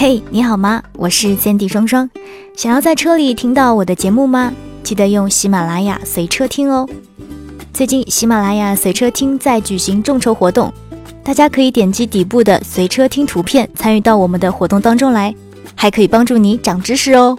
嘿，你好吗？我是 Sandy 双双。想要在车里听到我的节目吗？记得用喜马拉雅随车听哦。最近喜马拉雅随车听在举行众筹活动，大家可以点击底部的随车听图片参与到我们的活动当中来，还可以帮助你长知识哦。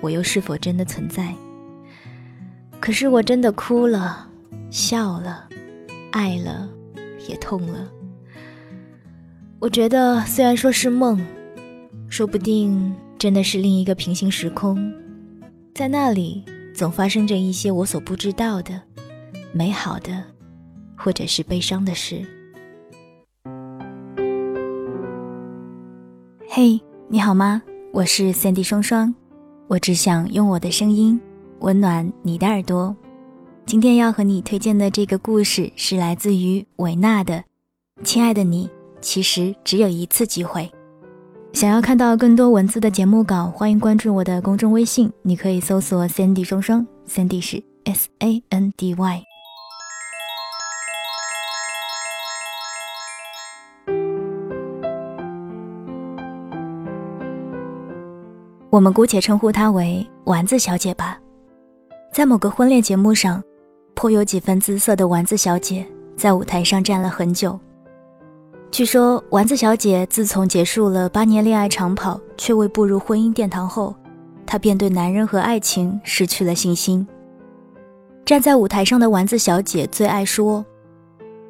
我又是否真的存在？可是我真的哭了，笑了，爱了，也痛了。我觉得，虽然说是梦，说不定真的是另一个平行时空，在那里总发生着一些我所不知道的美好的，或者是悲伤的事。嘿，你好吗？我是 Sandy 双双。我只想用我的声音温暖你的耳朵。今天要和你推荐的这个故事是来自于维纳的《亲爱的你，其实只有一次机会》。想要看到更多文字的节目稿，欢迎关注我的公众微信，你可以搜索 “Sandy 双双 ”，Sandy 是 S A N D Y。我们姑且称呼她为丸子小姐吧。在某个婚恋节目上，颇有几分姿色的丸子小姐在舞台上站了很久。据说，丸子小姐自从结束了八年恋爱长跑，却未步入婚姻殿堂后，她便对男人和爱情失去了信心。站在舞台上的丸子小姐最爱说：“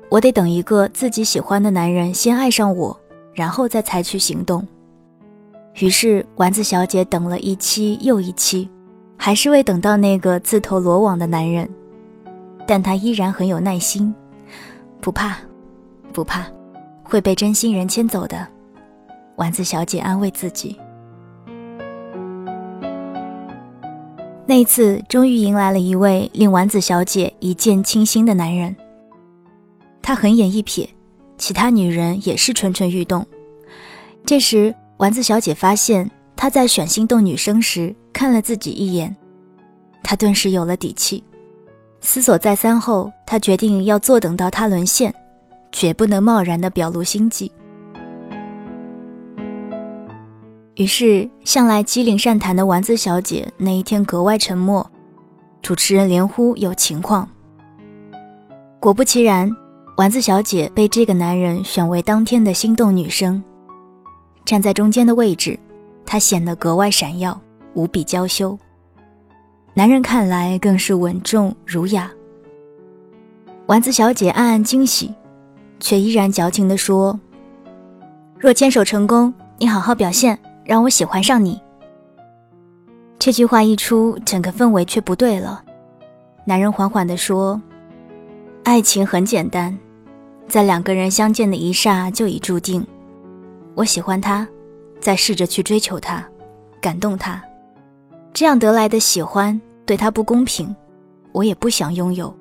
我得等一个自己喜欢的男人先爱上我，然后再采取行动。”于是，丸子小姐等了一期又一期，还是未等到那个自投罗网的男人。但她依然很有耐心，不怕，不怕，会被真心人牵走的。丸子小姐安慰自己。那一次，终于迎来了一位令丸子小姐一见倾心的男人。他横眼一瞥，其他女人也是蠢蠢欲动。这时。丸子小姐发现他在选心动女生时看了自己一眼，她顿时有了底气。思索再三后，她决定要坐等到他沦陷，绝不能贸然的表露心迹。于是，向来机灵善谈的丸子小姐那一天格外沉默。主持人连呼有情况。果不其然，丸子小姐被这个男人选为当天的心动女生。站在中间的位置，她显得格外闪耀，无比娇羞。男人看来更是稳重儒雅。丸子小姐暗暗惊喜，却依然矫情地说：“若牵手成功，你好好表现，让我喜欢上你。”这句话一出，整个氛围却不对了。男人缓缓地说：“爱情很简单，在两个人相见的一刹就已注定。”我喜欢他，再试着去追求他，感动他，这样得来的喜欢对他不公平，我也不想拥有。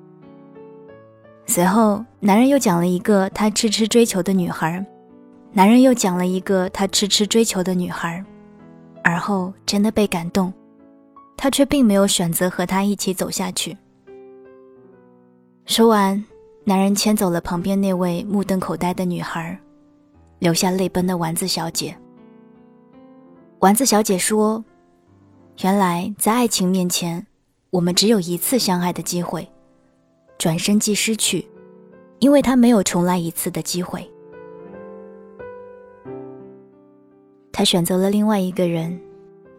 随后，男人又讲了一个他痴痴追求的女孩，男人又讲了一个他痴痴追求的女孩，而后真的被感动，他却并没有选择和他一起走下去。说完，男人牵走了旁边那位目瞪口呆的女孩。留下泪奔的丸子小姐。丸子小姐说：“原来在爱情面前，我们只有一次相爱的机会，转身即失去，因为他没有重来一次的机会。他选择了另外一个人，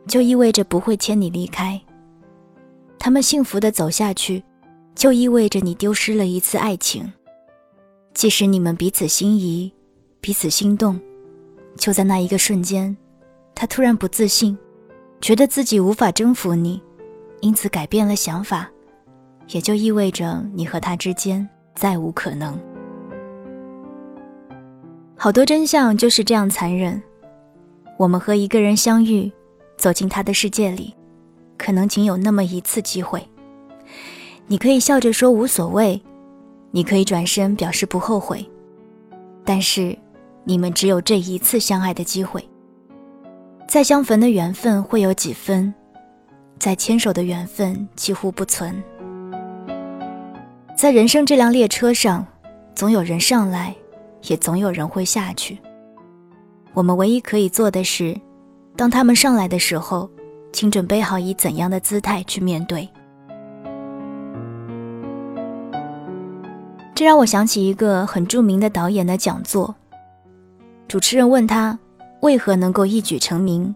就意味着不会牵你离开。他们幸福的走下去，就意味着你丢失了一次爱情，即使你们彼此心仪。”彼此心动，就在那一个瞬间，他突然不自信，觉得自己无法征服你，因此改变了想法，也就意味着你和他之间再无可能。好多真相就是这样残忍。我们和一个人相遇，走进他的世界里，可能仅有那么一次机会。你可以笑着说无所谓，你可以转身表示不后悔，但是你们只有这一次相爱的机会。再相逢的缘分会有几分？再牵手的缘分几乎不存。在人生这辆列车上，总有人上来，也总有人会下去。我们唯一可以做的是，当他们上来的时候，请准备好以怎样的姿态去面对。这让我想起一个很著名的导演的讲座。主持人问他为何能够一举成名，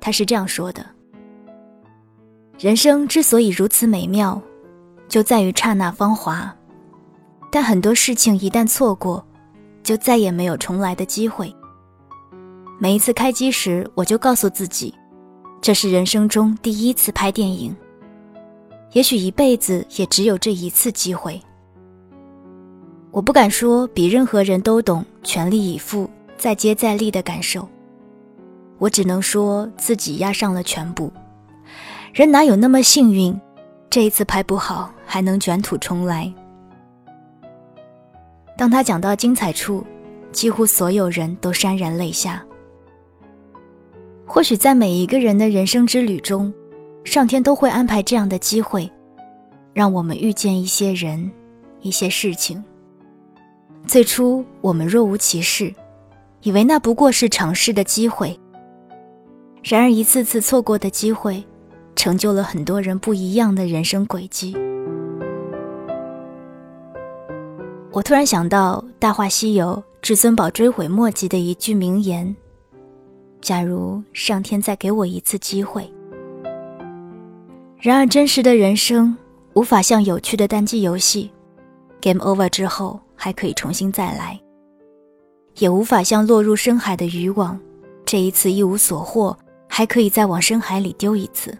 他是这样说的：“人生之所以如此美妙，就在于刹那芳华。但很多事情一旦错过，就再也没有重来的机会。每一次开机时，我就告诉自己，这是人生中第一次拍电影，也许一辈子也只有这一次机会。”我不敢说比任何人都懂全力以赴、再接再厉的感受，我只能说自己压上了全部。人哪有那么幸运，这一次拍不好还能卷土重来？当他讲到精彩处，几乎所有人都潸然泪下。或许在每一个人的人生之旅中，上天都会安排这样的机会，让我们遇见一些人、一些事情。最初我们若无其事，以为那不过是尝试的机会。然而一次次错过的机会，成就了很多人不一样的人生轨迹。我突然想到《大话西游》至尊宝追悔莫及的一句名言：“假如上天再给我一次机会。”然而真实的人生无法像有趣的单机游戏，Game Over 之后。还可以重新再来，也无法像落入深海的渔网，这一次一无所获，还可以再往深海里丢一次；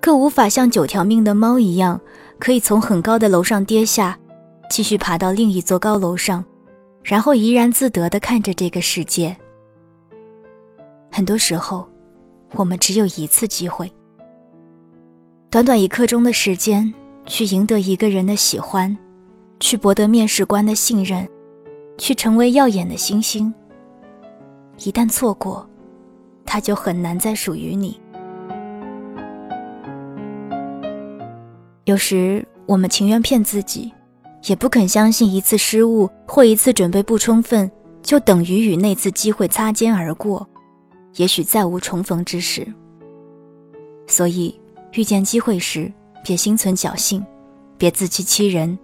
更无法像九条命的猫一样，可以从很高的楼上跌下，继续爬到另一座高楼上，然后怡然自得地看着这个世界。很多时候，我们只有一次机会，短短一刻钟的时间，去赢得一个人的喜欢。去博得面试官的信任，去成为耀眼的星星。一旦错过，它就很难再属于你。有时我们情愿骗自己，也不肯相信一次失误或一次准备不充分，就等于与那次机会擦肩而过，也许再无重逢之时。所以，遇见机会时，别心存侥幸，别自欺欺人。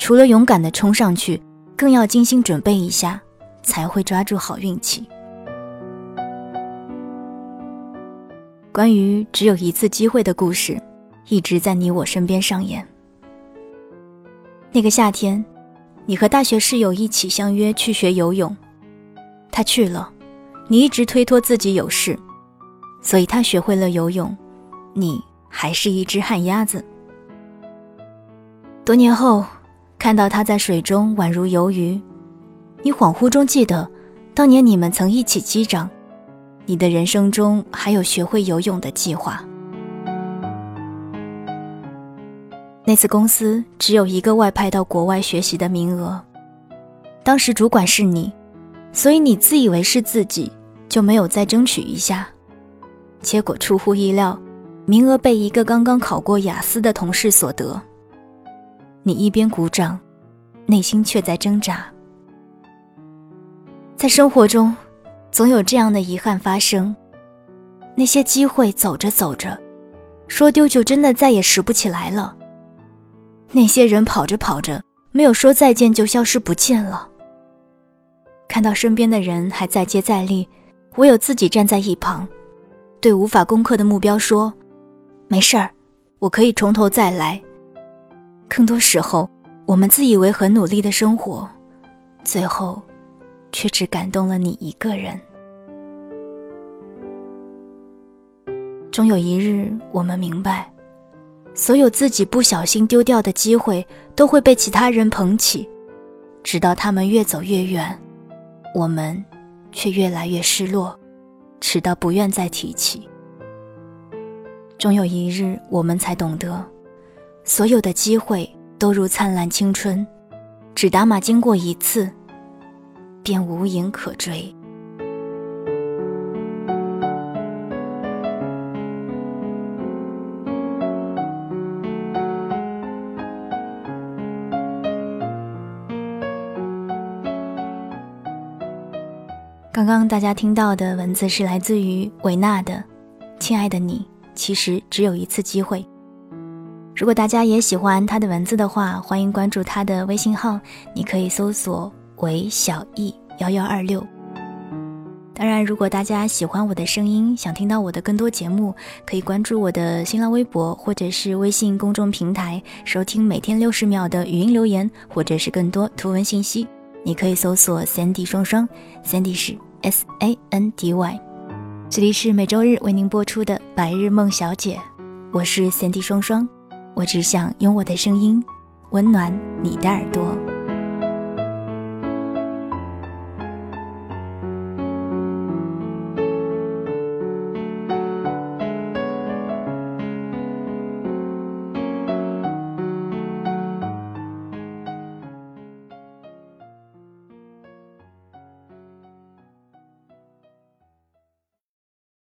除了勇敢的冲上去，更要精心准备一下，才会抓住好运气。关于只有一次机会的故事，一直在你我身边上演。那个夏天，你和大学室友一起相约去学游泳，他去了，你一直推脱自己有事，所以他学会了游泳，你还是一只旱鸭子。多年后。看到他在水中宛如游鱼，你恍惚中记得，当年你们曾一起击掌。你的人生中还有学会游泳的计划。那次公司只有一个外派到国外学习的名额，当时主管是你，所以你自以为是自己，就没有再争取一下。结果出乎意料，名额被一个刚刚考过雅思的同事所得。你一边鼓掌，内心却在挣扎。在生活中，总有这样的遗憾发生：那些机会走着走着，说丢就真的再也拾不起来了；那些人跑着跑着，没有说再见就消失不见了。看到身边的人还在接再厉，唯有自己站在一旁，对无法攻克的目标说：“没事儿，我可以从头再来。”更多时候，我们自以为很努力的生活，最后，却只感动了你一个人。终有一日，我们明白，所有自己不小心丢掉的机会，都会被其他人捧起，直到他们越走越远，我们却越来越失落，直到不愿再提起。终有一日，我们才懂得，所有的机会都如灿烂青春，只打马经过一次，便无影可追。刚刚大家听到的文字是来自于维纳的，《亲爱的你》。其实只有一次机会。如果大家也喜欢他的文字的话，欢迎关注他的微信号，你可以搜索“韦小艺幺幺二六”。当然，如果大家喜欢我的声音，想听到我的更多节目，可以关注我的新浪微博或者是微信公众平台，收听每天六十秒的语音留言，或者是更多图文信息。你可以搜索 “Sandy 双双 ”，Sandy 是 S A N D Y。这里是每周日为您播出的《白日梦小姐》，我是三 D 双双，我只想用我的声音温暖你的耳朵。